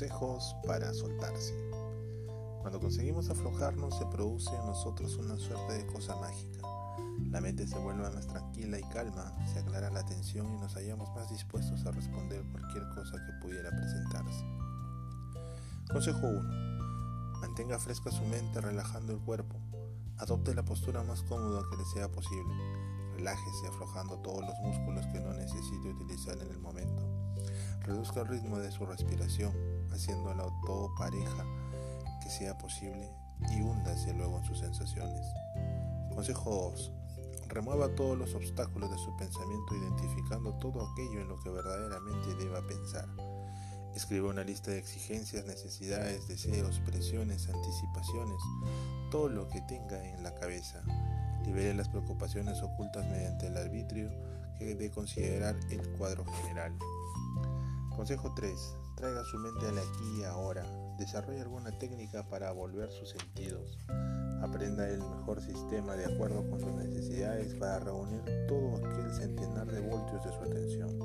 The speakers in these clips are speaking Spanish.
Consejos para soltarse. Cuando conseguimos aflojarnos se produce en nosotros una suerte de cosa mágica. La mente se vuelve más tranquila y calma, se aclara la tensión y nos hallamos más dispuestos a responder cualquier cosa que pudiera presentarse. Consejo 1. Mantenga fresca su mente relajando el cuerpo. Adopte la postura más cómoda que le sea posible. Relájese aflojando todos los músculos que no necesite utilizar en el momento. Reduzca el ritmo de su respiración, haciéndola todo pareja que sea posible y húndase luego en sus sensaciones. Consejo 2. Remueva todos los obstáculos de su pensamiento identificando todo aquello en lo que verdaderamente deba pensar. Escriba una lista de exigencias, necesidades, deseos, presiones, anticipaciones, todo lo que tenga en la cabeza. Libere las preocupaciones ocultas mediante el arbitrio que de considerar el cuadro general. Consejo 3. Traiga su mente al aquí y ahora. Desarrolle alguna técnica para volver sus sentidos. Aprenda el mejor sistema de acuerdo con sus necesidades para reunir todo aquel centenar de voltios de su atención,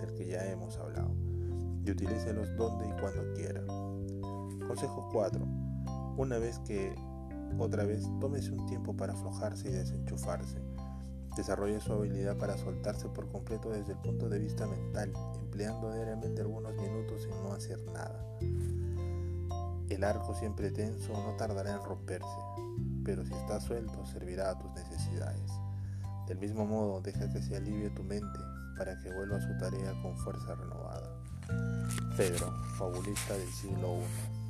del que ya hemos hablado, y utilícelos donde y cuando quiera. Consejo 4. Una vez que otra vez, tómese un tiempo para aflojarse y desenchufarse. Desarrolle su habilidad para soltarse por completo desde el punto de vista mental, empleando diariamente algunos minutos en no hacer nada. El arco siempre tenso no tardará en romperse, pero si está suelto servirá a tus necesidades. Del mismo modo, deja que se alivie tu mente para que vuelva a su tarea con fuerza renovada. Pedro, fabulista del siglo I.